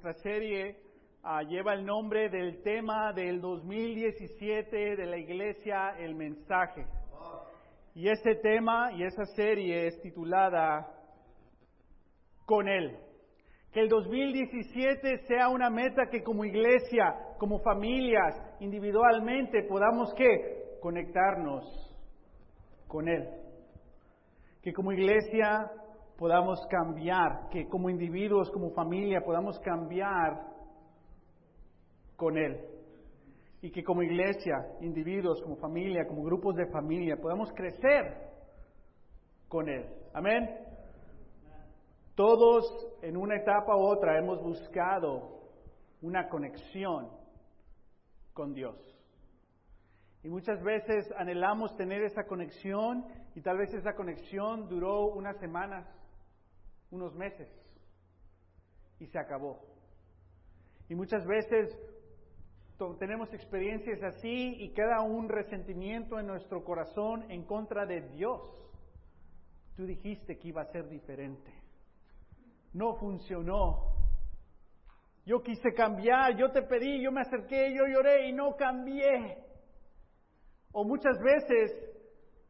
Nuestra serie ah, lleva el nombre del tema del 2017 de la iglesia, el mensaje. Y ese tema y esa serie es titulada Con Él. Que el 2017 sea una meta que como iglesia, como familias, individualmente podamos que conectarnos con Él. Que como iglesia podamos cambiar, que como individuos, como familia, podamos cambiar con Él. Y que como iglesia, individuos, como familia, como grupos de familia, podamos crecer con Él. Amén. Todos en una etapa u otra hemos buscado una conexión con Dios. Y muchas veces anhelamos tener esa conexión y tal vez esa conexión duró unas semanas, unos meses y se acabó. Y muchas veces tenemos experiencias así y queda un resentimiento en nuestro corazón en contra de Dios. Tú dijiste que iba a ser diferente. No funcionó. Yo quise cambiar, yo te pedí, yo me acerqué, yo lloré y no cambié. O muchas veces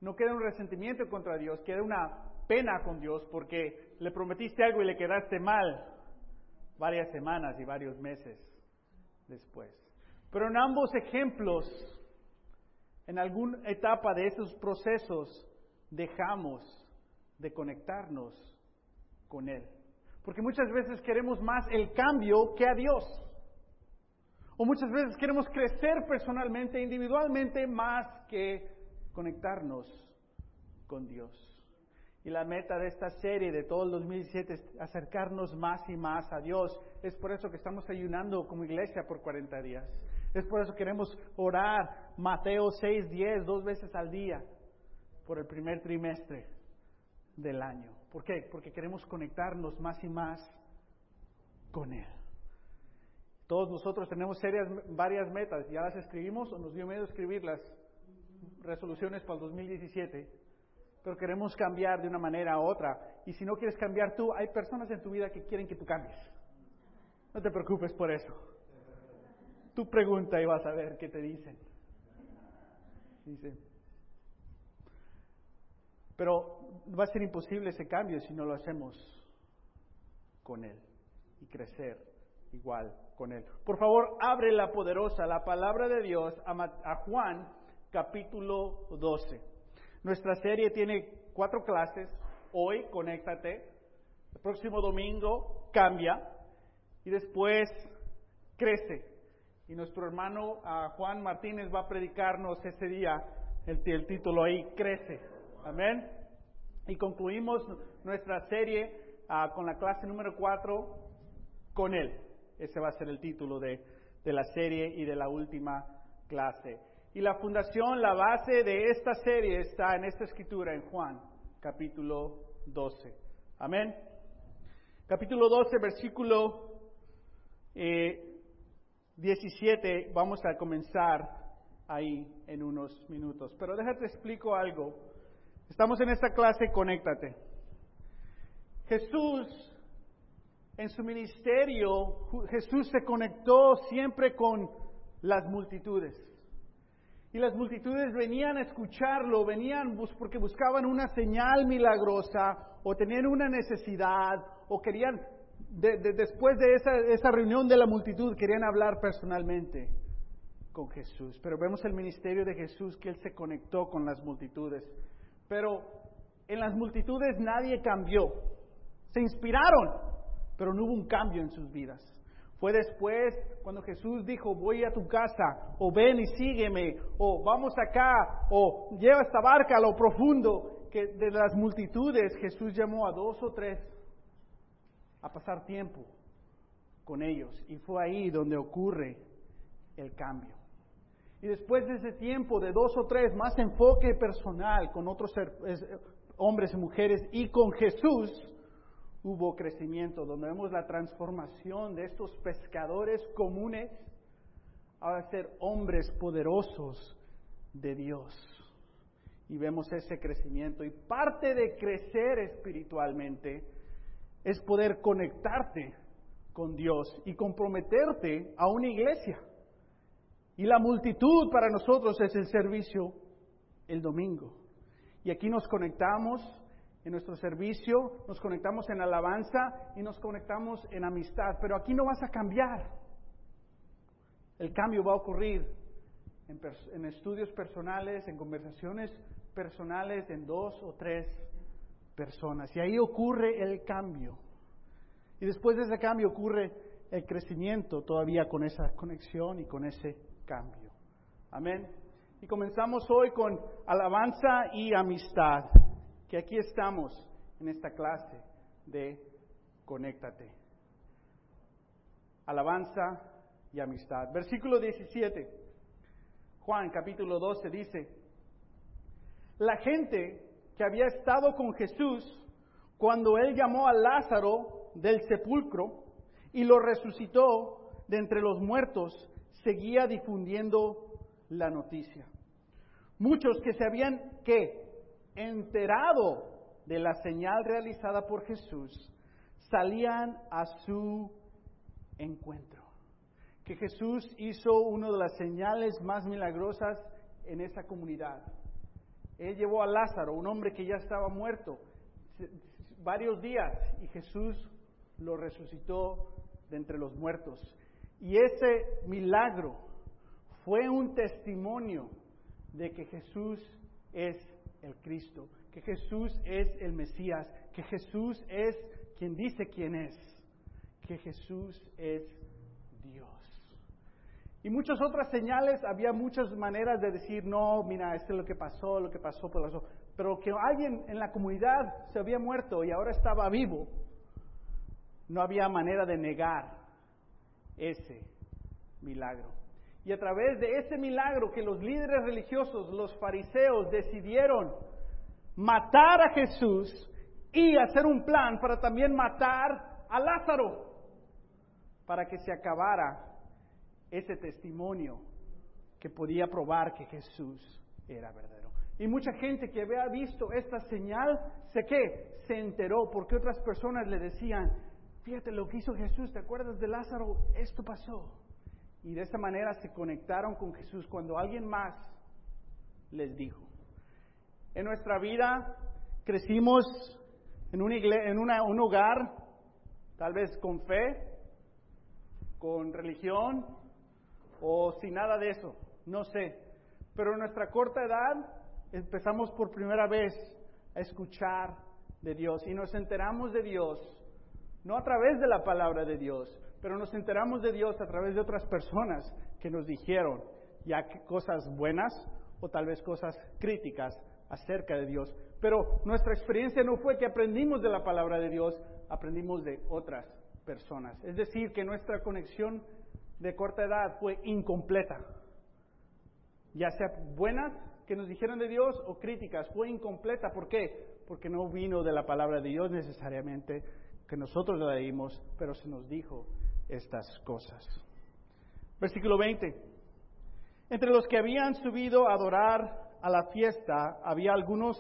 no queda un resentimiento contra Dios, queda una pena con Dios porque le prometiste algo y le quedaste mal varias semanas y varios meses después. Pero en ambos ejemplos, en alguna etapa de esos procesos, dejamos de conectarnos con Él. Porque muchas veces queremos más el cambio que a Dios. O muchas veces queremos crecer personalmente, individualmente, más que conectarnos con Dios. Y la meta de esta serie de todo el 2017 es acercarnos más y más a Dios. Es por eso que estamos ayunando como iglesia por 40 días. Es por eso que queremos orar Mateo 6, 10, dos veces al día por el primer trimestre del año. ¿Por qué? Porque queremos conectarnos más y más con Él. Todos nosotros tenemos serias, varias metas. Ya las escribimos o nos dio miedo escribir las resoluciones para el 2017 pero queremos cambiar de una manera a otra. Y si no quieres cambiar tú, hay personas en tu vida que quieren que tú cambies. No te preocupes por eso. Tú pregunta y vas a ver qué te dicen. Dice. Pero va a ser imposible ese cambio si no lo hacemos con Él y crecer igual con Él. Por favor, abre la poderosa, la palabra de Dios a, Juan capítulo 12. Nuestra serie tiene cuatro clases. Hoy, conéctate. El próximo domingo, cambia. Y después, crece. Y nuestro hermano Juan Martínez va a predicarnos ese día el, título ahí, crece. Amén. Y concluimos nuestra serie ah, con la clase número cuatro, con él. Ese va a ser el título de la serie y de la última clase. Y la fundación, la base de esta serie está en esta escritura, en Juan, capítulo 12. Amén. Capítulo 12, versículo 17, eh, vamos a comenzar ahí en unos minutos. Pero déjate explico algo. Estamos en esta clase, conéctate. Jesús, en su ministerio, Jesús se conectó siempre con las multitudes. Y las multitudes venían a escucharlo, venían porque buscaban una señal milagrosa o tenían una necesidad o querían, después de esa, esa reunión de la multitud, querían hablar personalmente con Jesús. Pero vemos el ministerio de Jesús que Él se conectó con las multitudes. Pero en las multitudes nadie cambió. Se inspiraron, pero no hubo un cambio en sus vidas. Fue después cuando Jesús dijo, voy a tu casa, o ven y sígueme, o vamos acá, o lleva esta barca a lo profundo, que de las multitudes Jesús llamó a dos o tres a pasar tiempo con ellos. Y fue ahí donde ocurre el cambio. Y después de ese tiempo de dos o tres, más enfoque personal con otros hombres y mujeres y con Jesús, hubo crecimiento, donde vemos la transformación de estos pescadores comunes a ser hombres poderosos de Dios. Y vemos ese crecimiento. Y parte de crecer espiritualmente es poder conectarte con Dios y comprometerte a una iglesia. Y la multitud para nosotros es el servicio el domingo. Y aquí nos conectamos en nuestro servicio, nos conectamos en alabanza y nos conectamos en amistad. Pero aquí no vas a cambiar. El cambio va a ocurrir en, estudios personales, en conversaciones personales, en dos o tres personas. Y ahí ocurre el cambio. Y después de ese cambio ocurre el crecimiento todavía con esa conexión y con ese cambio. Amén. Y comenzamos hoy con alabanza y amistad, que aquí estamos en esta clase de Conéctate. Alabanza y amistad. Versículo 17. Juan capítulo 12 dice, la gente que había estado con Jesús cuando él llamó a Lázaro del sepulcro y lo resucitó de entre los muertos, seguía difundiendo la noticia. Muchos que se habían que enterado de la señal realizada por Jesús salían a su encuentro. Que Jesús hizo una de las señales más milagrosas en esa comunidad. Él llevó a Lázaro, un hombre que ya estaba muerto, varios días y Jesús lo resucitó de entre los muertos. Y ese milagro fue un testimonio de que Jesús es el Cristo, que Jesús es el Mesías, que Jesús es quien dice quién es, que Jesús es Dios. Y muchas otras señales, había muchas maneras de decir, no, mira, esto es lo que pasó, lo que pasó. Pero que alguien en la comunidad se había muerto y ahora estaba vivo, no había manera de negar ese milagro. Y a través de ese milagro que los líderes religiosos, los fariseos, decidieron matar a Jesús y hacer un plan para también matar a Lázaro, para que se acabara ese testimonio que podía probar que Jesús era verdadero. Y mucha gente que había visto esta señal, sé que se enteró porque otras personas le decían, fíjate lo que hizo Jesús, ¿te acuerdas de Lázaro? Esto pasó. Y de esa manera se conectaron con Jesús cuando alguien más les dijo. En nuestra vida crecimos en, un, hogar, tal vez con fe, con religión, o sin nada de eso, no sé. Pero en nuestra corta edad empezamos por primera vez a escuchar de Dios y nos enteramos de Dios, no a través de la palabra de Dios, pero nos enteramos de Dios a través de otras personas que nos dijeron ya cosas buenas o tal vez cosas críticas acerca de Dios. Pero nuestra experiencia no fue que aprendimos de la palabra de Dios, aprendimos de otras personas. Es decir, que nuestra conexión de corta edad fue incompleta. Ya sea buenas que nos dijeron de Dios o críticas, fue incompleta. ¿Por qué? Porque no vino de la palabra de Dios necesariamente, que nosotros la leímos, pero se nos dijo estas cosas. Versículo 20. Entre los que habían subido a adorar a la fiesta había algunos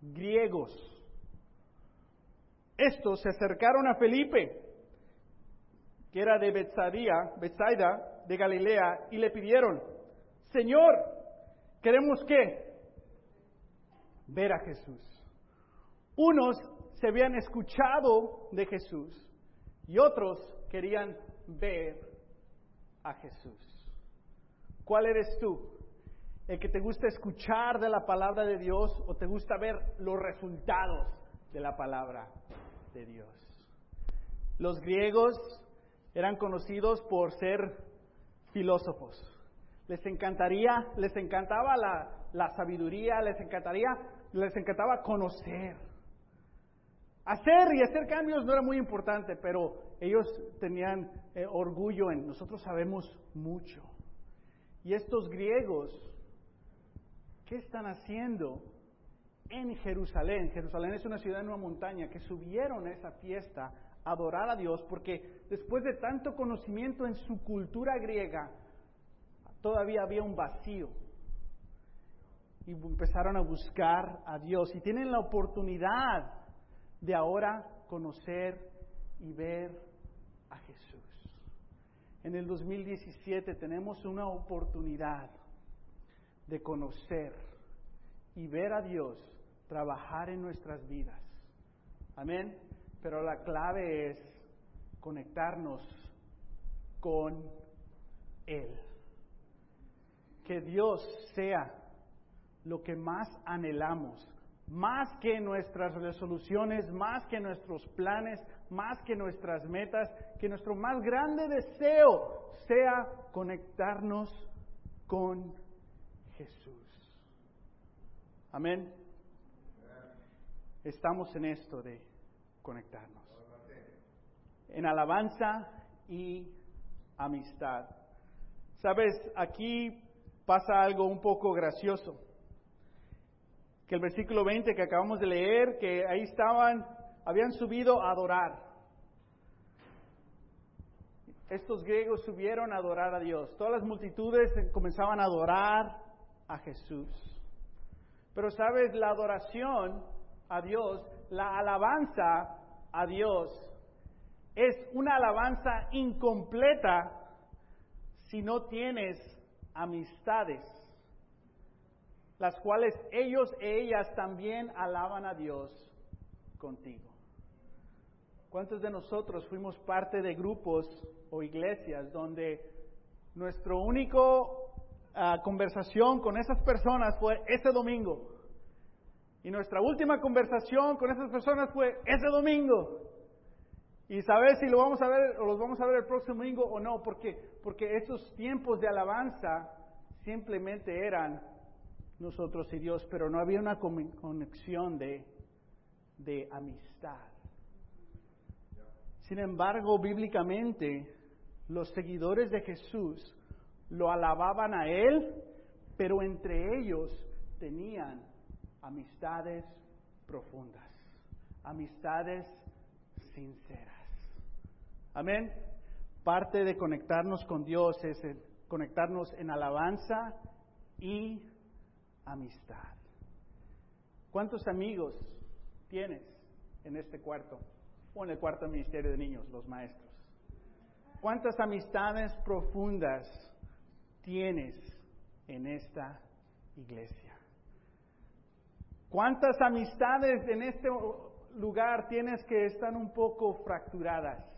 griegos. Estos se acercaron a Felipe que era de Bethsaida, de Galilea, y le pidieron, Señor, queremos qué? Ver a Jesús. Unos se habían escuchado de Jesús y otros querían ver a Jesús. ¿Cuál eres tú? ¿El que te gusta escuchar de la palabra de Dios o te gusta ver los resultados de la palabra de Dios? Los griegos eran conocidos por ser filósofos. Les encantaría, les encantaba la, sabiduría, les encantaría, les encantaba conocer. Hacer y hacer cambios no era muy importante, pero ellos tenían eh, orgullo en nosotros sabemos mucho. Y estos griegos, ¿qué están haciendo en Jerusalén? Jerusalén es una ciudad en una montaña que subieron a esa fiesta adorar a Dios porque después de tanto conocimiento en su cultura griega, todavía había un vacío. Y empezaron a buscar a Dios y tienen la oportunidad de ahora conocer y ver a Jesús. En el 2017 tenemos una oportunidad de conocer y ver a Dios trabajar en nuestras vidas. Amén. Pero la clave es conectarnos con Él. Que Dios sea lo que más anhelamos, más que nuestras resoluciones, más que nuestros planes, más que nuestras metas, que nuestro más grande deseo sea conectarnos con Jesús. Amén. Estamos en esto de conectarnos. En alabanza y amistad. Sabes, aquí pasa algo un poco gracioso. Que el versículo 20 que acabamos de leer, que ahí estaban, habían subido a adorar. Estos griegos subieron a adorar a Dios. Todas las multitudes comenzaban a adorar a Jesús. Pero sabes, la adoración a Dios, la alabanza a Dios, es una alabanza incompleta si no tienes amistades, las cuales ellos e ellas también alaban a Dios contigo. ¿Cuántos de nosotros fuimos parte de grupos o iglesias donde nuestro único ah, conversación con esas personas fue ese domingo? Y nuestra última conversación con esas personas fue ese domingo. Y saber si lo vamos a ver o los vamos a ver el próximo domingo o no, porque, porque esos tiempos de alabanza simplemente eran nosotros y Dios, pero no había una conexión de, de amistad. Sin embargo, bíblicamente, los seguidores de Jesús lo alababan a Él, pero entre ellos tenían amistades profundas, amistades sinceras. Amén. Parte de conectarnos con Dios es conectarnos en alabanza y amistad. ¿Cuántos amigos tienes en este cuarto o en el cuarto ministerio de niños, los maestros? ¿Cuántas amistades profundas tienes en esta iglesia? ¿Cuántas amistades en este lugar tienes que están un poco fracturadas?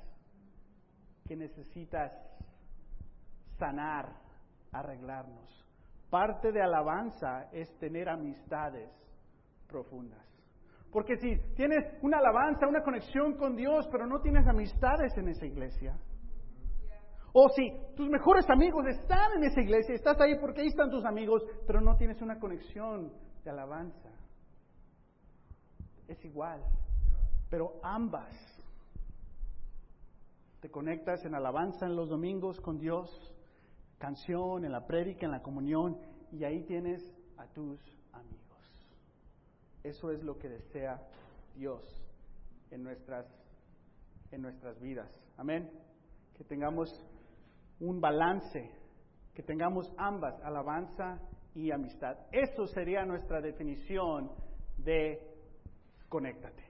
que necesitas sanar, arreglarnos. Parte de alabanza es tener amistades profundas. Porque si tienes una alabanza, una conexión con Dios, pero no tienes amistades en esa iglesia, o si tus mejores amigos están en esa iglesia, estás ahí porque ahí están tus amigos, pero no tienes una conexión de alabanza, es igual. Pero ambas te conectas en alabanza en los domingos con Dios, canción, en la prédica, en la comunión, y ahí tienes a tus amigos. Eso es lo que desea Dios en nuestras, en nuestras vidas. Amén. Que tengamos un balance, que tengamos ambas, alabanza y amistad. Eso sería nuestra definición de conéctate.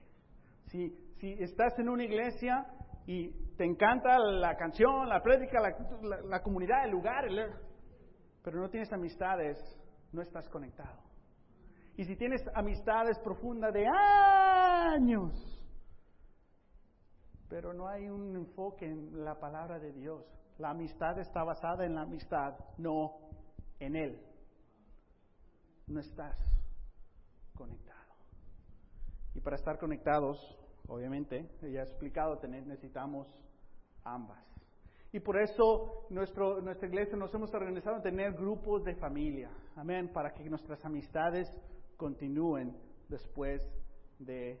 Si, si estás en una iglesia y te encanta la canción, la prédica, la, comunidad, el lugar, pero no tienes amistades, no estás conectado. Y si tienes amistades profundas de años, pero no hay un enfoque en la palabra de Dios, la amistad está basada en la amistad, no en Él. No estás conectado. Y para estar conectados, Obviamente, ella ha explicado, necesitamos ambas. Y por eso nuestro, nuestra iglesia nos hemos organizado en tener grupos de familia. Amén. Para que nuestras amistades continúen después de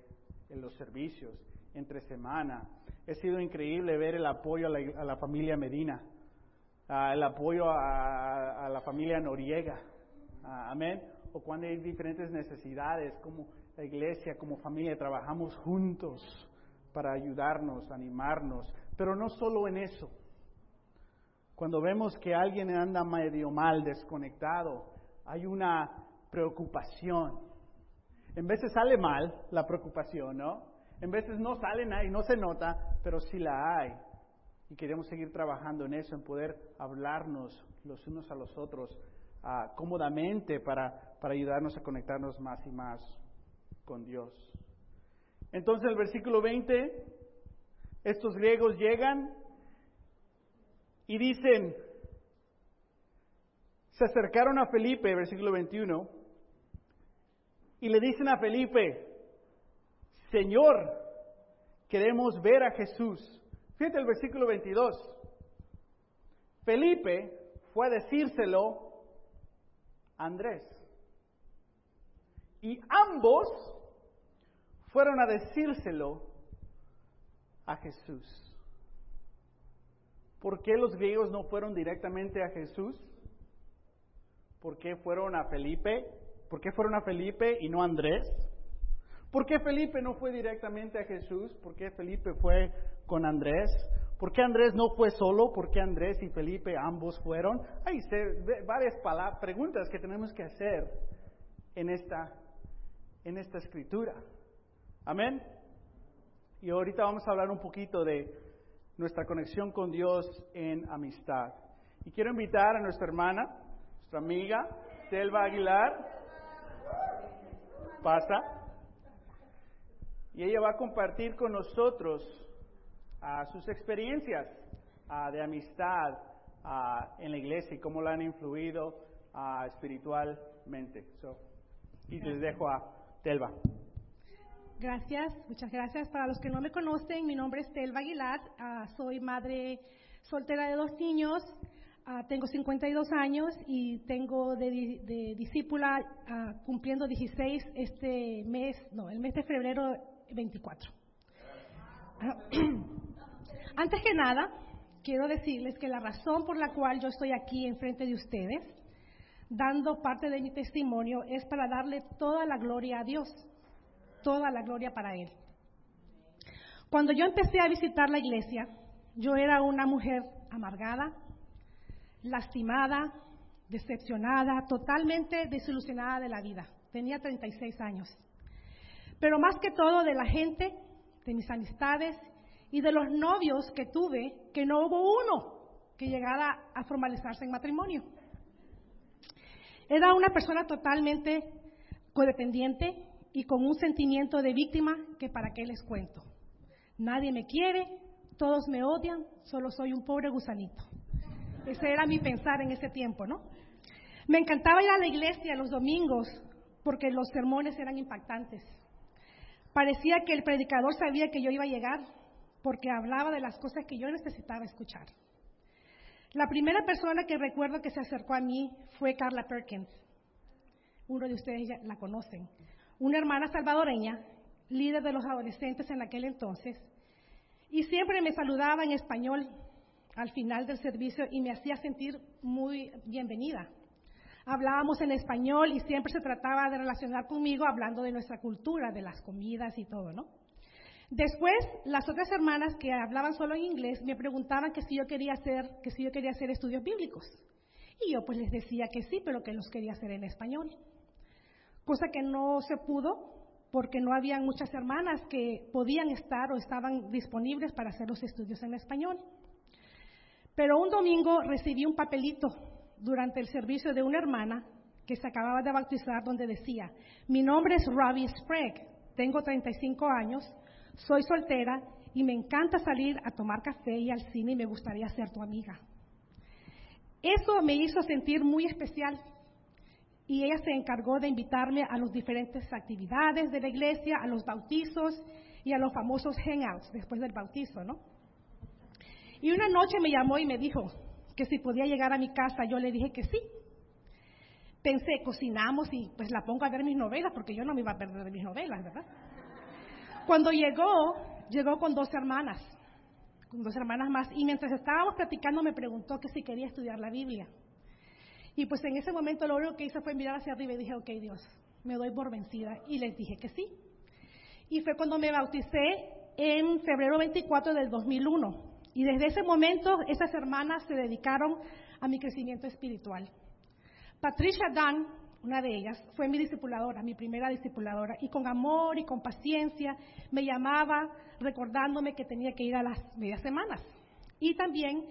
los servicios, entre semana. Ha sido increíble ver el apoyo a la, familia Medina, el apoyo a, la familia Noriega. amén. O cuando hay diferentes necesidades, como la iglesia como familia trabajamos juntos para ayudarnos, animarnos, pero no solo en eso. Cuando vemos que alguien anda medio mal, desconectado, hay una preocupación. En veces sale mal la preocupación, ¿no? En veces no sale nada y no se nota, pero sí la hay. Y queremos seguir trabajando en eso, en poder hablarnos los unos a los otros uh, cómodamente para, para ayudarnos a conectarnos más y más con Dios. Entonces el versículo 20, estos griegos llegan y dicen, se acercaron a Felipe, versículo 21, y le dicen a Felipe, Señor, queremos ver a Jesús. Fíjate el versículo 22. Felipe fue a decírselo Andrés. Y ambos fueron a decírselo a Jesús. ¿Por qué los griegos no fueron directamente a Jesús? ¿Por qué fueron a Felipe? ¿Por qué fueron a Felipe y no a Andrés? ¿Por qué Felipe no fue directamente a Jesús? ¿Por qué Felipe fue con Andrés? ¿Por qué Andrés no fue solo? ¿Por qué Andrés y Felipe ambos fueron? Hay varias preguntas que tenemos que hacer en esta, en esta escritura. Amén. Y ahorita vamos a hablar un poquito de nuestra conexión con Dios en amistad. Y quiero invitar a nuestra hermana, nuestra amiga, Selva Aguilar. Pasa y ella va a compartir con nosotros ah, sus experiencias ah, de amistad ah, en la iglesia y cómo la han influido espiritualmente. y les dejo a Telva. Gracias, muchas gracias. Para los que no me conocen, mi nombre es Telva Aguilar, soy madre soltera de dos niños, tengo 52 años y tengo de, de discípula cumpliendo 16 este mes, no, el mes de febrero 24. Antes que nada, quiero decirles que la razón por la cual yo estoy aquí enfrente de ustedes, dando parte de mi testimonio, es para darle toda la gloria a Dios, toda la gloria para Él. Cuando yo empecé a visitar la iglesia, yo era una mujer amargada, lastimada, decepcionada, totalmente desilusionada de la vida. Tenía 36 años pero más que todo de la gente, de mis amistades y de los novios que tuve, que no hubo uno que llegara a formalizarse en matrimonio. Era una persona totalmente codependiente y con un sentimiento de víctima que para qué les cuento. Nadie me quiere, todos me odian, solo soy un pobre gusanito. Ese era mi pensar en ese tiempo, ¿no? Me encantaba ir a la iglesia los domingos porque los sermones eran impactantes. Parecía que el predicador sabía que yo iba a llegar porque hablaba de las cosas que yo necesitaba escuchar. La primera persona que recuerdo que se acercó a mí fue Carla Perkins. Uno de ustedes ya la conocen. Una hermana salvadoreña, líder de los adolescentes en aquel entonces, y siempre me saludaba en español al final del servicio y me hacía sentir muy bienvenida hablábamos en español y siempre se trataba de relacionar conmigo hablando de nuestra cultura, de las comidas y todo, ¿no? Después, las otras hermanas que hablaban solo en inglés me preguntaban que si yo quería hacer, que si yo quería hacer estudios bíblicos. Y yo pues les decía que sí, pero que los quería hacer en español. Cosa que no se pudo porque no había muchas hermanas que podían estar o estaban disponibles para hacer los estudios en español. Pero un domingo recibí un papelito durante el servicio de una hermana que se acababa de bautizar donde decía, mi nombre es Robbie Sprague, tengo 35 años, soy soltera y me encanta salir a tomar café y al cine y me gustaría ser tu amiga. Eso me hizo sentir muy especial y ella se encargó de invitarme a las diferentes actividades de la iglesia, a los bautizos y a los famosos hangouts después del bautizo, ¿no? Y una noche me llamó y me dijo, que si podía llegar a mi casa, yo le dije que sí. Pensé, cocinamos y pues la pongo a ver mis novelas, porque yo no me iba a perder de mis novelas, ¿verdad? Cuando llegó, llegó con dos hermanas, con dos hermanas más, y mientras estábamos platicando me preguntó que si quería estudiar la Biblia. Y pues en ese momento lo único que hice fue mirar hacia arriba y dije, ok Dios, me doy por vencida. Y les dije que sí. Y fue cuando me bauticé en febrero 24 del 2001. Y desde ese momento esas hermanas se dedicaron a mi crecimiento espiritual. Patricia Dunn, una de ellas, fue mi discipuladora, mi primera discipuladora, y con amor y con paciencia me llamaba recordándome que tenía que ir a las medias semanas. y también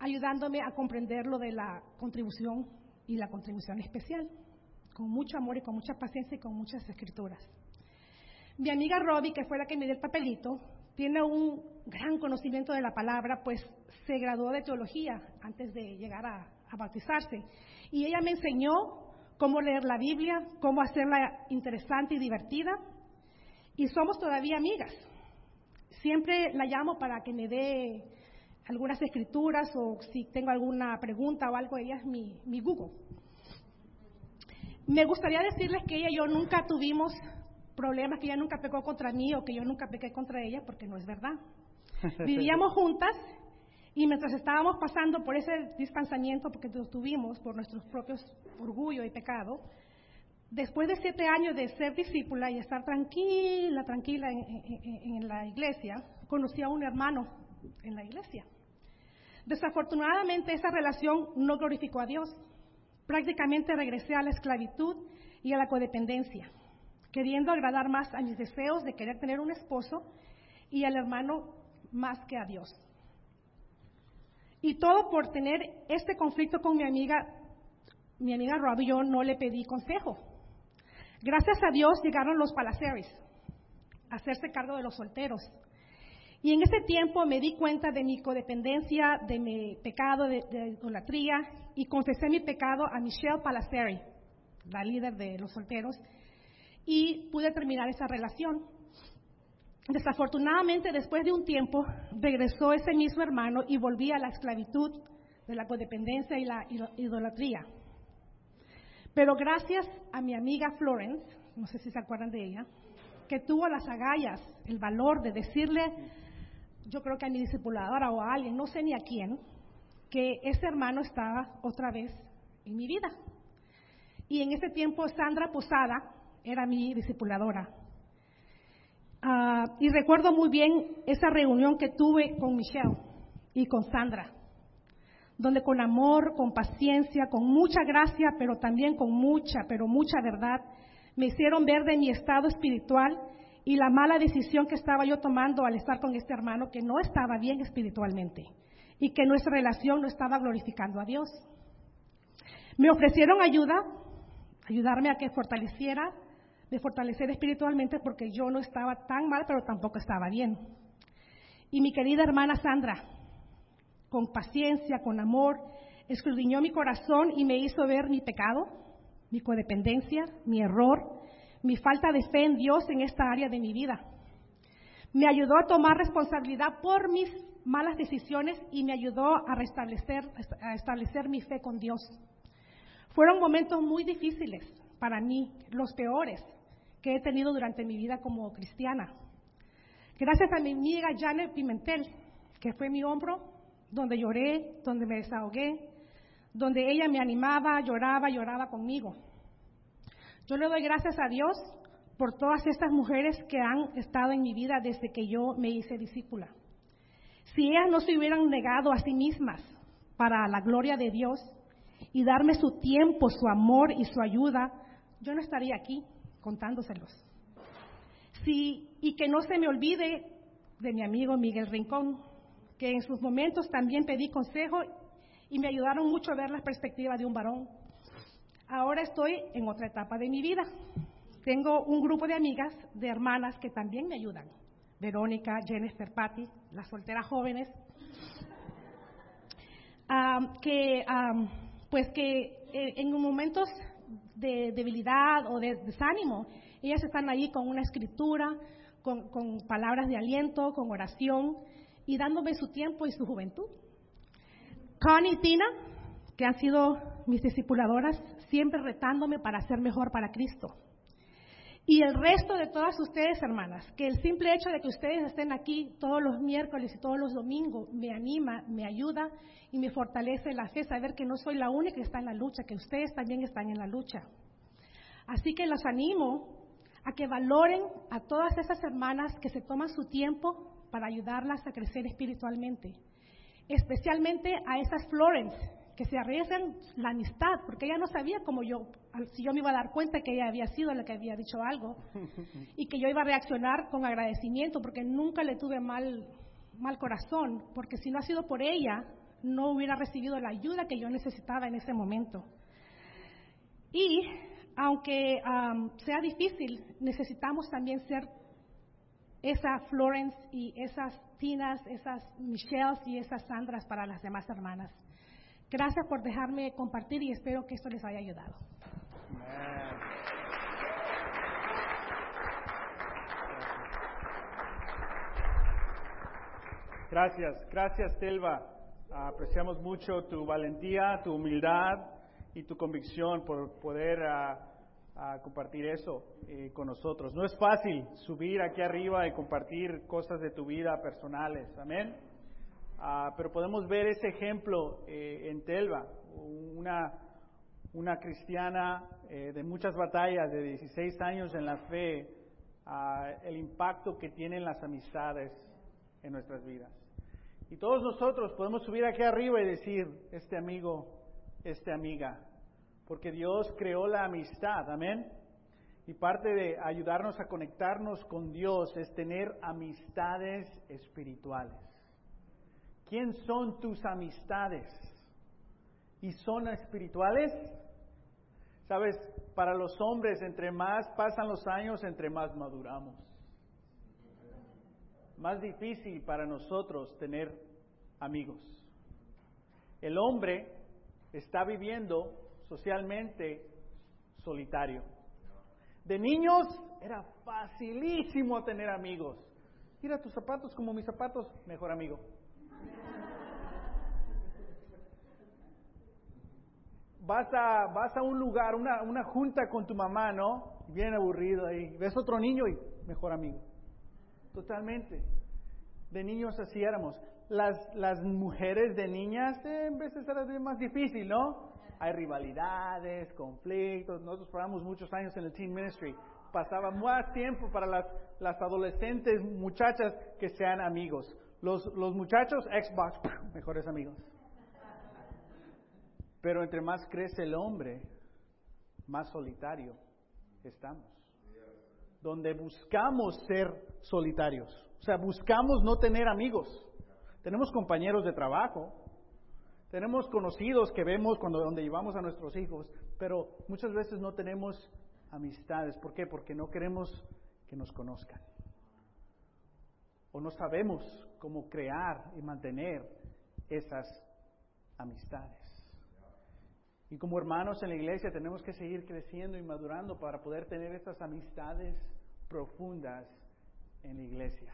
ayudándome a comprender lo de la contribución y la contribución especial, con mucho amor y con mucha paciencia y con muchas escrituras. Mi amiga Robbie, que fue la que me dio el papelito, tiene un gran conocimiento de la palabra, pues se graduó de teología antes de llegar a, a bautizarse. Y ella me enseñó cómo leer la Biblia, cómo hacerla interesante y divertida. Y somos todavía amigas. Siempre la llamo para que me dé algunas escrituras o si tengo alguna pregunta o algo, ella es mi, mi Google. Me gustaría decirles que ella y yo nunca tuvimos problemas, que ella nunca pecó contra mí o que yo nunca pequé contra ella, porque no es verdad. Vivíamos juntas y mientras estábamos pasando por ese distanciamiento, porque lo tuvimos por nuestros propios orgullo y pecado, después de siete años de ser discípula y estar tranquila, tranquila en, en, en la iglesia, conocí a un hermano en la iglesia. Desafortunadamente esa relación no glorificó a Dios. Prácticamente regresé a la esclavitud y a la codependencia, queriendo agradar más a mis deseos de querer tener un esposo y al hermano más que a Dios. Y todo por tener este conflicto con mi amiga, mi amiga Robbie, yo no le pedí consejo. Gracias a Dios llegaron los palaceres a hacerse cargo de los solteros. Y en ese tiempo me di cuenta de mi codependencia, de mi pecado de, de idolatría, y confesé mi pecado a Michelle Palaceri, la líder de los solteros, y pude terminar esa relación. Desafortunadamente, después de un tiempo, regresó ese mismo hermano y volví a la esclavitud de la codependencia y la idolatría. Pero gracias a mi amiga Florence, no sé si se acuerdan de ella, que tuvo las agallas, el valor de decirle, yo creo que a mi discipuladora o a alguien, no sé ni a quién, que ese hermano estaba otra vez en mi vida. Y en ese tiempo Sandra Posada era mi discipuladora. Uh, y recuerdo muy bien esa reunión que tuve con Michelle y con Sandra, donde con amor, con paciencia, con mucha gracia, pero también con mucha, pero mucha verdad, me hicieron ver de mi estado espiritual y la mala decisión que estaba yo tomando al estar con este hermano que no estaba bien espiritualmente y que nuestra relación no estaba glorificando a Dios. Me ofrecieron ayuda, ayudarme a que fortaleciera de fortalecer espiritualmente porque yo no estaba tan mal, pero tampoco estaba bien. Y mi querida hermana Sandra, con paciencia, con amor, escudriñó mi corazón y me hizo ver mi pecado, mi codependencia, mi error, mi falta de fe en Dios en esta área de mi vida. Me ayudó a tomar responsabilidad por mis malas decisiones y me ayudó a restablecer, a establecer mi fe con Dios. Fueron momentos muy difíciles para mí, los peores, que he tenido durante mi vida como cristiana. Gracias a mi amiga Janet Pimentel, que fue mi hombro, donde lloré, donde me desahogué, donde ella me animaba, lloraba, lloraba conmigo. Yo le doy gracias a Dios por todas estas mujeres que han estado en mi vida desde que yo me hice discípula. Si ellas no se hubieran negado a sí mismas para la gloria de Dios y darme su tiempo, su amor y su ayuda, yo no estaría aquí contándoselos. Sí, y que no se me olvide de mi amigo Miguel Rincón, que en sus momentos también pedí consejo y me ayudaron mucho a ver la perspectiva de un varón. Ahora estoy en otra etapa de mi vida. Tengo un grupo de amigas, de hermanas que también me ayudan. Verónica, Jennifer, Patty, las solteras jóvenes, um, que um, pues que eh, en momentos de debilidad o de desánimo. Ellas están ahí con una escritura, con, con palabras de aliento, con oración y dándome su tiempo y su juventud. Connie y Tina, que han sido mis discipuladoras, siempre retándome para ser mejor para Cristo. Y el resto de todas ustedes, hermanas, que el simple hecho de que ustedes estén aquí todos los miércoles y todos los domingos me anima, me ayuda y me fortalece la fe, saber que no soy la única que está en la lucha, que ustedes también están en la lucha. Así que los animo a que valoren a todas esas hermanas que se toman su tiempo para ayudarlas a crecer espiritualmente, especialmente a esas Florence que se arriesgan la amistad, porque ella no sabía cómo yo, si yo me iba a dar cuenta que ella había sido la que había dicho algo y que yo iba a reaccionar con agradecimiento, porque nunca le tuve mal, mal corazón, porque si no ha sido por ella, no hubiera recibido la ayuda que yo necesitaba en ese momento. Y aunque sea difícil, necesitamos también ser esa Florence y esas Tinas, esas Michelles y esas Sandras para las demás hermanas. Gracias por dejarme compartir y espero que esto les haya ayudado. Gracias, gracias Telva. Apreciamos mucho tu valentía, tu humildad y tu convicción por poder ah, ah, compartir eso eh, con nosotros. No es fácil subir aquí arriba y compartir cosas de tu vida personales, amén. Ah, pero podemos ver ese ejemplo eh, en Telva, una, una cristiana eh, de muchas batallas, de 16 años en la fe, el impacto que tienen las amistades en nuestras vidas. Y todos nosotros podemos subir aquí arriba y decir, este amigo, esta amiga, porque Dios creó la amistad, amén. Y parte de ayudarnos a conectarnos con Dios es tener amistades espirituales. ¿Quién son tus amistades? ¿Y son espirituales? Sabes, para los hombres, entre más pasan los años, entre más maduramos más difícil para nosotros tener amigos. El hombre está viviendo socialmente solitario. De niños era facilísimo tener amigos. Mira tus zapatos como mis zapatos, mejor amigo. Vas a, vas a un lugar, una, una junta con tu mamá, ¿no? Bien aburrido ahí. Ves otro niño y mejor amigo totalmente. De niños así éramos. Las, las mujeres de niñas eh, en veces era más difícil, ¿no? Hay rivalidades, conflictos. Nosotros pasamos muchos años en el Teen Ministry. Pasaba más tiempo para las, las adolescentes muchachas que sean amigos. Los, los muchachos, Xbox, mejores amigos. Pero entre más crece el hombre, más solitario estamos donde buscamos ser solitarios. O sea, buscamos no tener amigos. Tenemos compañeros de trabajo, tenemos conocidos que vemos cuando donde llevamos a nuestros hijos, pero muchas veces no tenemos amistades. ¿Por qué? Porque no queremos que nos conozcan. O no sabemos cómo crear y mantener esas amistades. Y como hermanos en la iglesia tenemos que seguir creciendo y madurando para poder tener estas amistades profundas en la iglesia.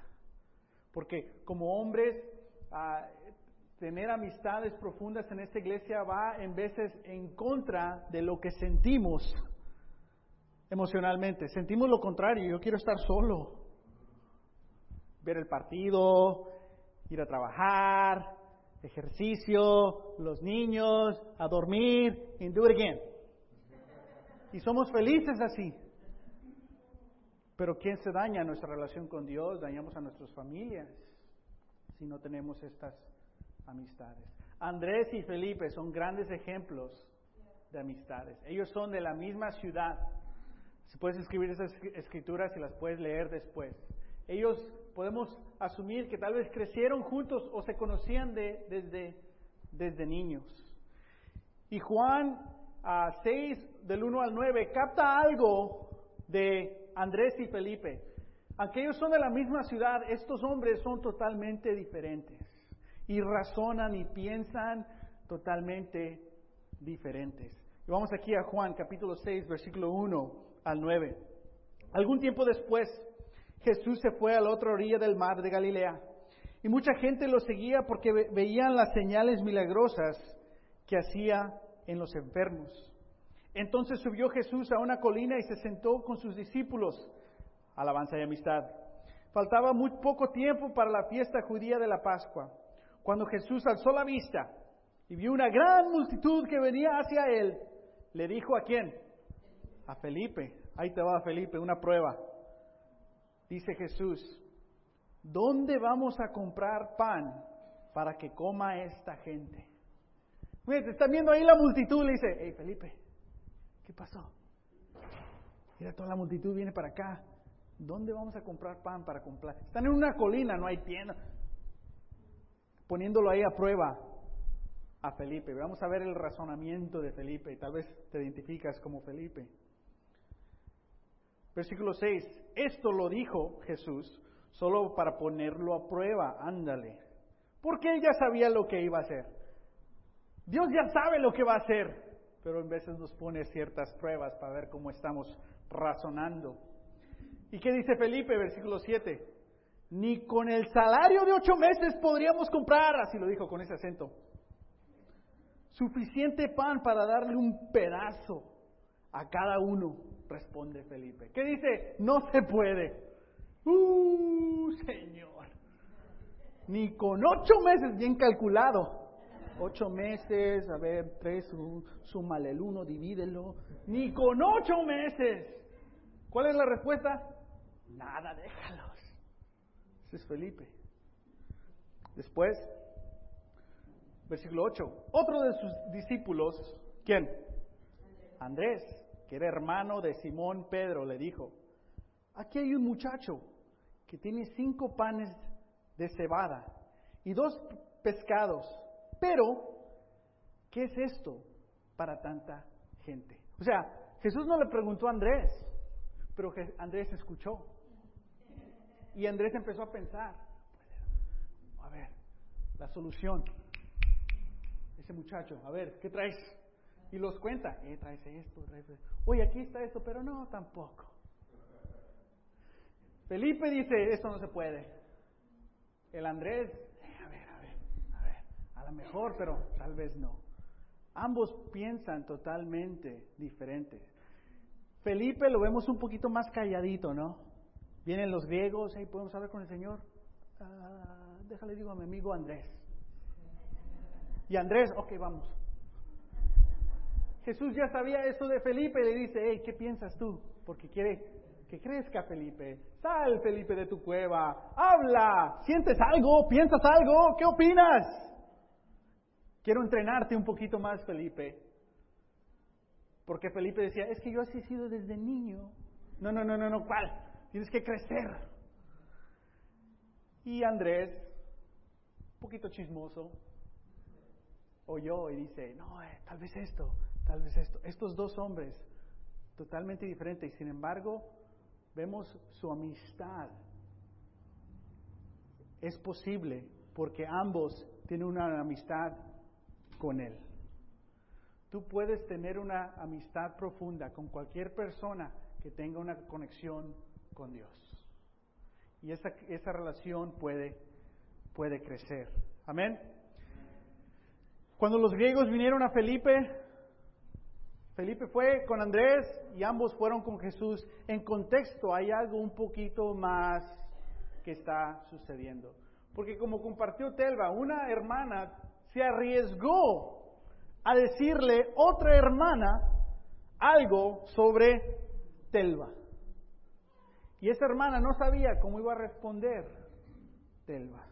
Porque como hombres, tener amistades profundas en esta iglesia va en veces en contra de lo que sentimos emocionalmente. Sentimos lo contrario, yo quiero estar solo. Ver el partido, ir a trabajar, ejercicio, los niños, a dormir, and do it again. Y somos felices así. Pero ¿quién se daña nuestra relación con Dios? Dañamos a nuestras familias si no tenemos estas amistades. Andrés y Felipe son grandes ejemplos de amistades. Ellos son de la misma ciudad. Si puedes escribir esas escrituras y las puedes leer después. Ellos podemos asumir que tal vez crecieron juntos o se conocían de, desde, desde niños. Y Juan a 6 del 1 al 9 capta algo de Andrés y Felipe. Aunque ellos son de la misma ciudad, estos hombres son totalmente diferentes y razonan y piensan totalmente diferentes. Y vamos aquí a Juan capítulo 6, versículo 1 al 9. Algún tiempo después, Jesús se fue a la otra orilla del mar de Galilea y mucha gente lo seguía porque veían las señales milagrosas que hacía en los enfermos. Entonces subió Jesús a una colina y se sentó con sus discípulos. Alabanza y amistad. Faltaba muy poco tiempo para la fiesta judía de la Pascua. Cuando Jesús alzó la vista y vio una gran multitud que venía hacia él, le dijo a quién? A Felipe. Ahí te va Felipe, una prueba. Dice Jesús, ¿dónde vamos a comprar pan para que coma esta gente? Mira, te están viendo ahí la multitud, le dice, hey Felipe, ¿Qué pasó? Mira, toda la multitud viene para acá. ¿Dónde vamos a comprar pan para comprar? Están en una colina, no hay tienda. poniéndolo ahí a prueba a Felipe. Vamos a ver el razonamiento de Felipe, tal vez te identificas como Felipe. Versículo 6, esto lo dijo Jesús solo para ponerlo a prueba, ándale. Porque él ya sabía lo que iba a hacer. Dios ya sabe lo que va a hacer, pero en veces nos pone ciertas pruebas para ver cómo estamos razonando. ¿Y qué dice Felipe, versículo 7? Ni con el salario de ocho meses podríamos comprar, así lo dijo con ese acento, suficiente pan para darle un pedazo a cada uno, responde Felipe. ¿Qué dice? No se puede. Uh, Señor. Ni con ocho meses, bien calculado. Ocho meses, a ver, tres, súmale el uno, divídelo. Ni con ocho meses. ¿Cuál es la respuesta? Nada, déjalos. Ese es Felipe. Después, versículo 8. Otro de sus discípulos, ¿quién? Andrés, que era hermano de Simón Pedro, le dijo, aquí hay un muchacho que tiene cinco panes de cebada y dos pescados, pero, ¿qué es esto para tanta gente? O sea, Jesús no le preguntó a Andrés, pero Andrés escuchó. Y Andrés empezó a pensar, a ver, la solución. Ese muchacho, a ver, ¿qué traes? Y los cuenta, eh, traes esto, traes esto. Oye, aquí está esto, pero no, tampoco. Felipe dice, esto no se puede. El Andrés, eh, a ver, a ver, a ver, a lo mejor, pero tal vez no. Ambos piensan totalmente diferentes. Felipe lo vemos un poquito más calladito, ¿no? Vienen los griegos, ahí podemos hablar con el Señor. Ah, déjale digo a mi amigo Andrés. Y Andrés, ok, vamos. Jesús ya sabía eso de Felipe y le dice, hey, ¿qué piensas tú? Porque quiere que crezca Felipe. Sal, Felipe, de tu cueva. Habla. ¿Sientes algo? ¿Piensas algo? ¿Qué opinas? Quiero entrenarte un poquito más, Felipe. Porque Felipe decía, es que yo así he sido desde niño. No, no, no, no, no, ¿cuál? Tienes que crecer. Y Andrés, un poquito chismoso, oyó y dice, no, eh, tal vez esto, tal vez esto. Estos dos hombres, totalmente diferentes, sin embargo, vemos su amistad. Es posible porque ambos tienen una amistad con Él. Tú puedes tener una amistad profunda con cualquier persona que tenga una conexión con Dios. Y esa, esa relación puede, puede crecer. Amén. Cuando los griegos vinieron a Felipe, Felipe fue con Andrés y ambos fueron con Jesús. En contexto hay algo un poquito más que está sucediendo. Porque como compartió Telva, una hermana se arriesgó a decirle otra hermana algo sobre Telva. Y esa hermana no sabía cómo iba a responder Telva.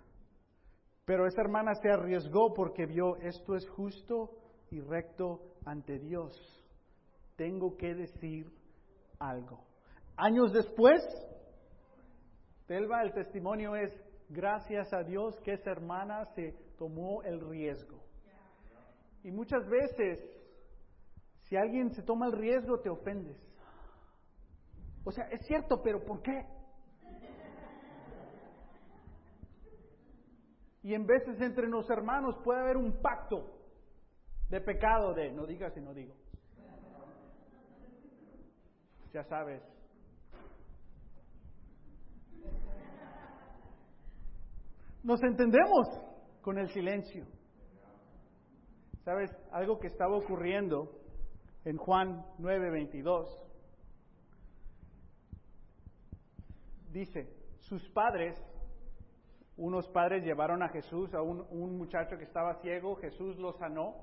Pero esa hermana se arriesgó porque vio esto es justo y recto ante Dios. Tengo que decir algo. Años después, Telva, el testimonio es gracias a Dios que esa hermana se tomó el riesgo. Y muchas veces, si alguien se toma el riesgo, te ofendes. O sea, es cierto, pero ¿por qué? Y en veces entre los hermanos puede haber un pacto de pecado de no digas y no digo. Ya sabes. Nos entendemos con el silencio. ¿Sabes? Algo que estaba ocurriendo en Juan 9:22 dice, sus padres, unos padres llevaron a Jesús, a un, un muchacho que estaba ciego, Jesús lo sanó,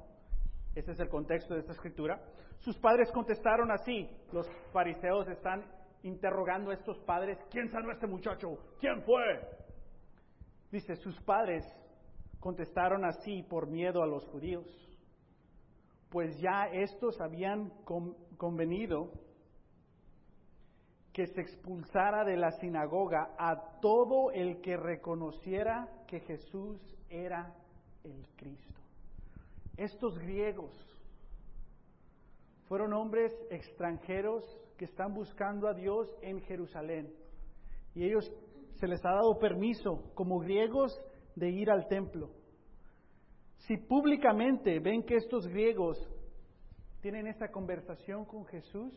ese es el contexto de esta escritura. Sus padres contestaron así, los fariseos están interrogando a estos padres, ¿quién sanó a este muchacho? ¿Quién fue? Dice, sus padres contestaron así por miedo a los judíos, pues ya estos habían convenido que se expulsara de la sinagoga a todo el que reconociera que Jesús era el Cristo. Estos griegos fueron hombres extranjeros que están buscando a Dios en Jerusalén. Y ellos se les ha dado permiso como griegos de ir al templo. Si públicamente ven que estos griegos tienen esta conversación con Jesús,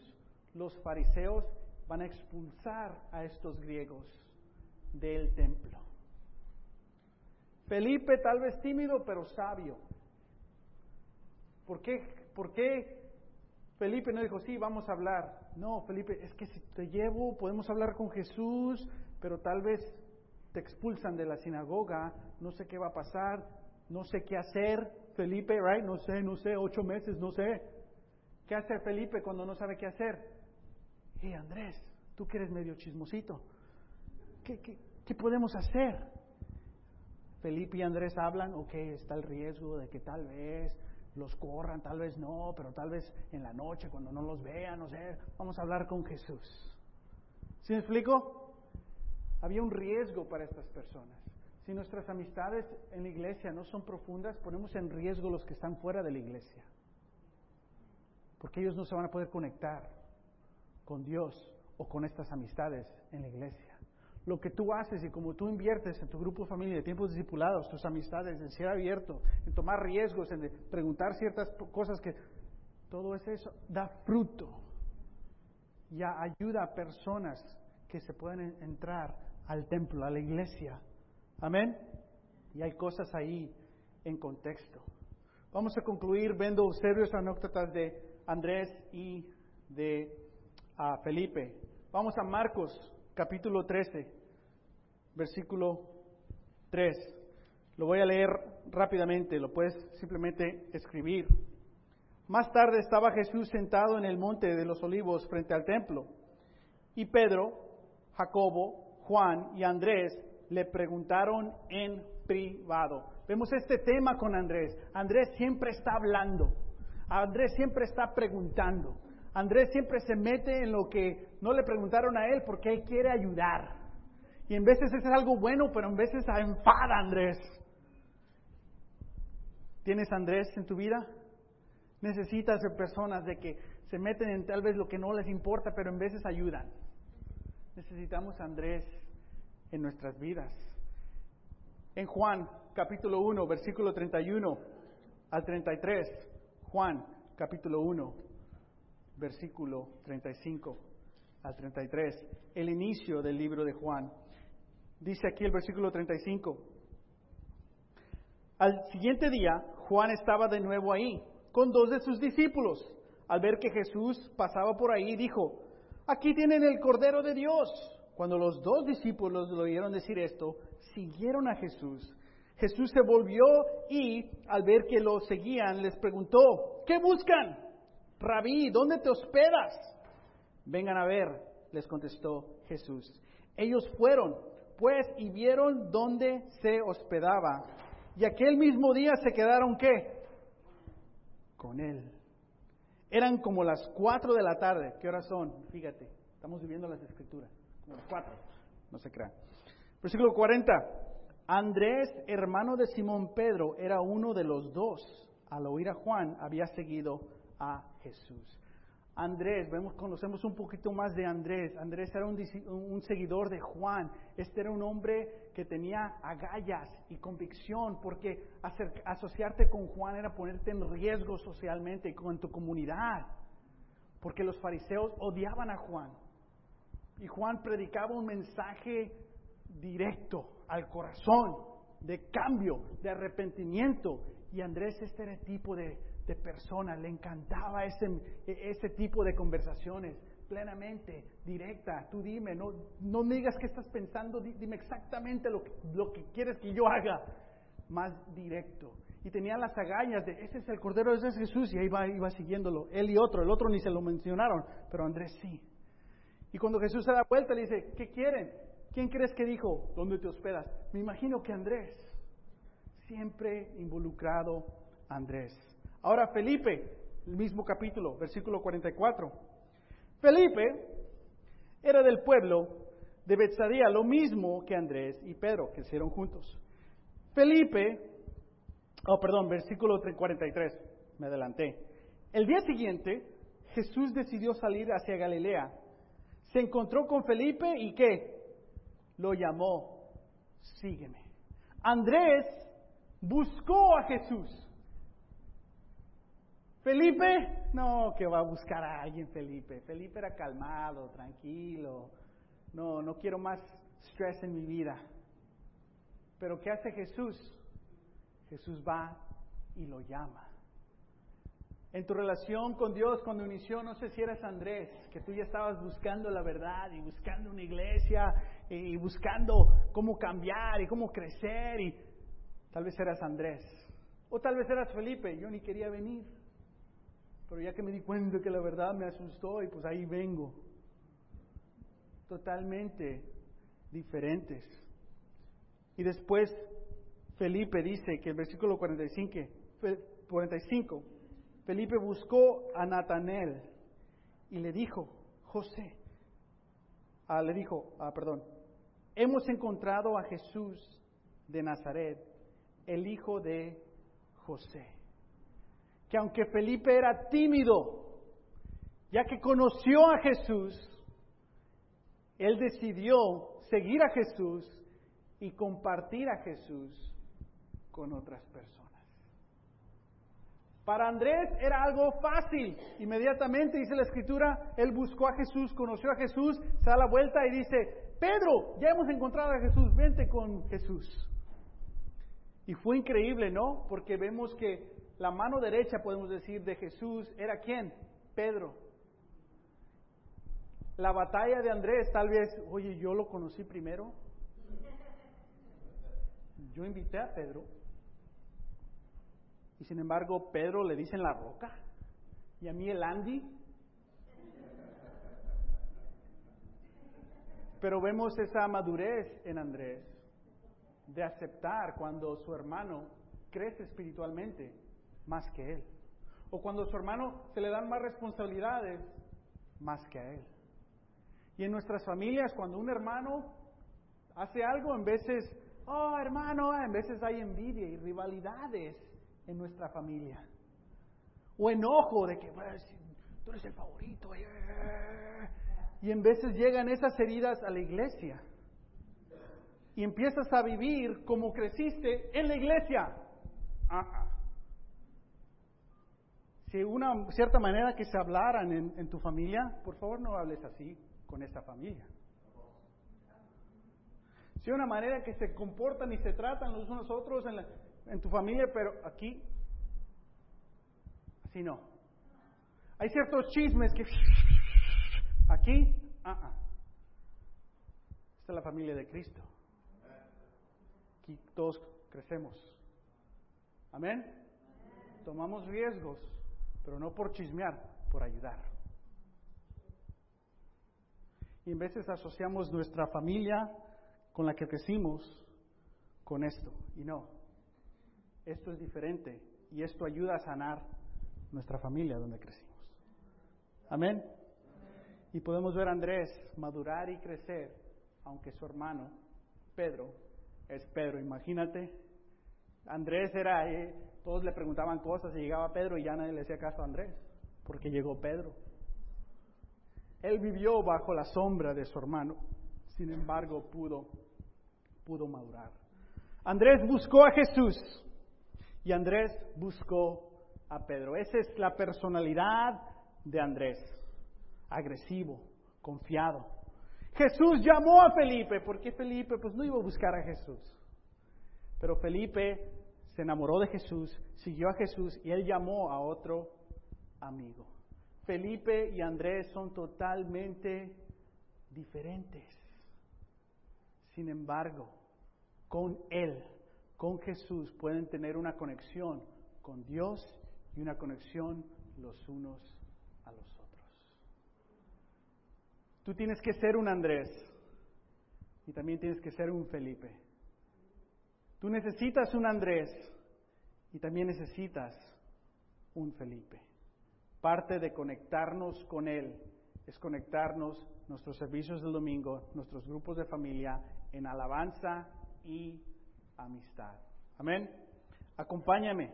los fariseos van a expulsar a estos griegos del templo. Felipe tal vez tímido, pero sabio. ¿Por qué, ¿Por qué Felipe no dijo, sí, vamos a hablar? No, Felipe, es que si te llevo, podemos hablar con Jesús, pero tal vez te expulsan de la sinagoga, no sé qué va a pasar, no sé qué hacer. Felipe, right? No sé, no sé, ocho meses, no sé. ¿Qué hace Felipe cuando no sabe qué hacer? Hey, Andrés, tú que eres medio chismosito, ¿qué, qué, qué podemos hacer? Felipe y Andrés hablan, ok, está el riesgo de que tal vez los corran, tal vez no, pero tal vez en la noche cuando no los vean, no sé, vamos a hablar con Jesús. ¿Sí me explico? Había un riesgo para estas personas. Si nuestras amistades en la iglesia no son profundas, ponemos en riesgo los que están fuera de la iglesia. Porque ellos no se van a poder conectar con Dios o con estas amistades en la iglesia lo que tú haces y como tú inviertes en tu grupo de familia, tiempos discipulados, tus amistades, en ser abierto, en tomar riesgos, en preguntar ciertas cosas que todo eso da fruto y ayuda a personas que se pueden entrar al templo, a la iglesia. Amén. Y hay cosas ahí en contexto. Vamos a concluir viendo serios anécdotas de Andrés y de Felipe. Vamos a Marcos capítulo 13, versículo 3. Lo voy a leer rápidamente, lo puedes simplemente escribir. Más tarde estaba Jesús sentado en el monte de los olivos frente al templo, y Pedro, Jacobo, Juan y Andrés le preguntaron en privado. Vemos este tema con Andrés. Andrés siempre está hablando. Andrés siempre está preguntando. Andrés siempre se mete en lo que no le preguntaron a él porque él quiere ayudar. Y en veces eso es algo bueno, pero en veces enfada Andrés. ¿Tienes Andrés en tu vida? Necesitas de personas de que se meten en tal vez lo que no les importa, pero en veces ayudan. Necesitamos Andrés en nuestras vidas. En Juan capítulo 1, versículo 31 al 33, Juan capítulo 1, versículo 35 al 33, el inicio del libro de Juan. Dice aquí el versículo 35. Al siguiente día, Juan estaba de nuevo ahí, con dos de sus discípulos. Al ver que Jesús pasaba por ahí, dijo, aquí tienen el Cordero de Dios. Cuando los dos discípulos lo oyeron decir esto, siguieron a Jesús. Jesús se volvió y, al ver que lo seguían, les preguntó, ¿qué buscan? Rabí, ¿dónde te hospedas? Vengan a ver, les contestó Jesús. Ellos fueron, pues, y vieron dónde se hospedaba. Y aquel mismo día se quedaron, ¿qué? Con él. Eran como las cuatro de la tarde. ¿Qué horas son? Fíjate, estamos viviendo las escrituras. Como las cuatro, no se crean. Versículo 40. Andrés, hermano de Simón Pedro, era uno de los dos. Al oír a Juan, había seguido a Jesús. Andrés, vemos, conocemos un poquito más de Andrés. Andrés era un, seguidor de Juan. Este era un hombre que tenía agallas y convicción, porque asociarte con Juan era ponerte en riesgo socialmente con tu comunidad. Porque los fariseos odiaban a Juan. Y Juan predicaba un mensaje directo al corazón, de cambio, de arrepentimiento. Y Andrés este era el tipo de, de personas, le encantaba ese, ese tipo de conversaciones, plenamente, directa. Tú dime, no, no me digas qué estás pensando, dime exactamente lo que, lo que quieres que yo haga, más directo. Y tenía las agallas de, ese es el Cordero, ese es Jesús, y ahí iba, iba siguiéndolo, él y otro, el otro ni se lo mencionaron, pero Andrés sí. Y cuando Jesús se da vuelta, le dice, ¿qué quieren? ¿Quién crees que dijo, ¿dónde te hospedas? Me imagino que Andrés, siempre involucrado Andrés. Ahora Felipe, el mismo capítulo, versículo 44. Felipe era del pueblo de Betsadía, lo mismo que Andrés y Pedro, que crecieron juntos. Felipe Oh, perdón, versículo 43, me adelanté. El día siguiente, Jesús decidió salir hacia Galilea. Se encontró con Felipe y ¿qué? Lo llamó, sígueme. Andrés buscó a Jesús. Felipe, no, que va a buscar a alguien Felipe. Felipe era calmado, tranquilo. No, no quiero más estrés en mi vida. Pero ¿qué hace Jesús? Jesús va y lo llama. En tu relación con Dios, cuando inició, no sé si eras Andrés, que tú ya estabas buscando la verdad y buscando una iglesia y buscando cómo cambiar y cómo crecer y tal vez eras Andrés. O tal vez eras Felipe, yo ni quería venir. Pero ya que me di cuenta que la verdad me asustó y pues ahí vengo. Totalmente diferentes. Y después Felipe dice que el versículo 45, 45 Felipe buscó a Natanel y le dijo, José, ah, le dijo, ah, perdón, hemos encontrado a Jesús de Nazaret, el hijo de José que aunque Felipe era tímido, ya que conoció a Jesús, él decidió seguir a Jesús y compartir a Jesús con otras personas. Para Andrés era algo fácil. Inmediatamente dice la escritura, él buscó a Jesús, conoció a Jesús, se da la vuelta y dice, Pedro, ya hemos encontrado a Jesús, vente con Jesús. Y fue increíble, ¿no? Porque vemos que la mano derecha, podemos decir, de Jesús era quién? Pedro. La batalla de Andrés, tal vez, oye, yo lo conocí primero. Yo invité a Pedro. Y sin embargo, Pedro le dicen la roca. Y a mí el Andy. Pero vemos esa madurez en Andrés de aceptar cuando su hermano crece espiritualmente más que él. O cuando a su hermano se le dan más responsabilidades más que a él. Y en nuestras familias, cuando un hermano hace algo, en veces, oh hermano, en veces hay envidia y rivalidades en nuestra familia. O enojo de que tú eres el favorito. Y en veces llegan esas heridas a la iglesia. Y empiezas a vivir como creciste en la iglesia. Ah, si una cierta manera que se hablaran en, tu familia, por favor no hables así con esta familia. Si una manera que se comportan y se tratan los unos otros en, en tu familia, pero aquí, así no. Hay ciertos chismes que aquí, ah, ah. Esta es la familia de Cristo. Aquí todos crecemos. Amén. Tomamos riesgos pero no por chismear, por ayudar. Y en veces asociamos nuestra familia con la que crecimos con esto. Y no, esto es diferente y esto ayuda a sanar nuestra familia donde crecimos. Amén. Y podemos ver a Andrés madurar y crecer, aunque su hermano, Pedro, es Pedro. Imagínate, Andrés era, eh, todos le preguntaban cosas y llegaba Pedro y ya nadie le hacía caso a Andrés, porque llegó Pedro. Él vivió bajo la sombra de su hermano, sin embargo pudo, pudo madurar. Andrés buscó a Jesús y Andrés buscó a Pedro. Esa es la personalidad de Andrés, agresivo, confiado. Jesús llamó a Felipe, porque Felipe pues no iba a buscar a Jesús. Pero Felipe se enamoró de Jesús, siguió a Jesús y él llamó a otro amigo. Felipe y Andrés son totalmente diferentes. Sin embargo, con Él, con Jesús, pueden tener una conexión con Dios y una conexión los unos a los otros. Tú tienes que ser un Andrés y también tienes que ser un Felipe. Tú necesitas un Andrés y también necesitas un Felipe. Parte de conectarnos con Él es conectarnos nuestros servicios del domingo, nuestros grupos de familia en alabanza y amistad. Amén. Acompáñame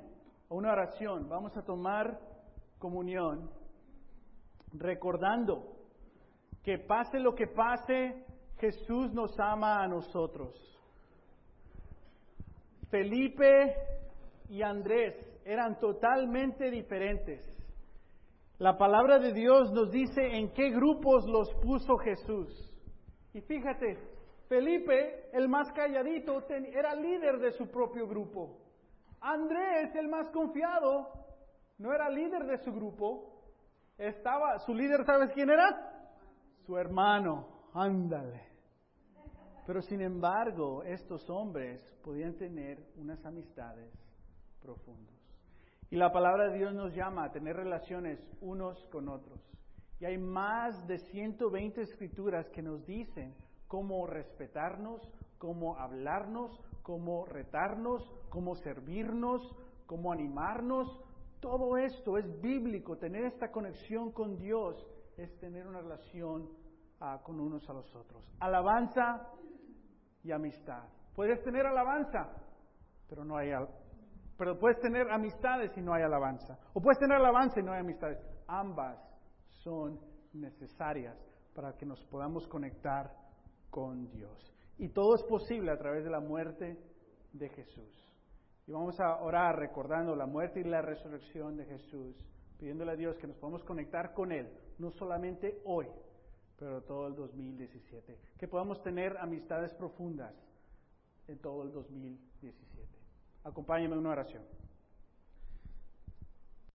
a una oración. Vamos a tomar comunión recordando que pase lo que pase, Jesús nos ama a nosotros. Felipe y Andrés eran totalmente diferentes. La palabra de Dios nos dice en qué grupos los puso Jesús. Y fíjate, Felipe, el más calladito, era líder de su propio grupo. Andrés, el más confiado, no era líder de su grupo. Estaba, su líder, ¿sabes quién era? Su hermano. Ándale. Pero sin embargo, estos hombres podían tener unas amistades profundas. Y la palabra de Dios nos llama a tener relaciones unos con otros. Y hay más de 120 escrituras que nos dicen cómo respetarnos, cómo hablarnos, cómo retarnos, cómo servirnos, cómo animarnos. Todo esto es bíblico. Tener esta conexión con Dios es tener una relación ah, con unos a los otros. Alabanza y amistad. Puedes tener alabanza, pero no hay pero puedes tener amistades y no hay alabanza. O puedes tener alabanza y no hay amistades. Ambas son necesarias para que nos podamos conectar con Dios. Y todo es posible a través de la muerte de Jesús. Y vamos a orar recordando la muerte y la resurrección de Jesús, pidiéndole a Dios que nos podamos conectar con Él, no solamente hoy, pero todo el 2017. Que podamos tener amistades profundas en todo el 2017. Acompáñenme en una oración.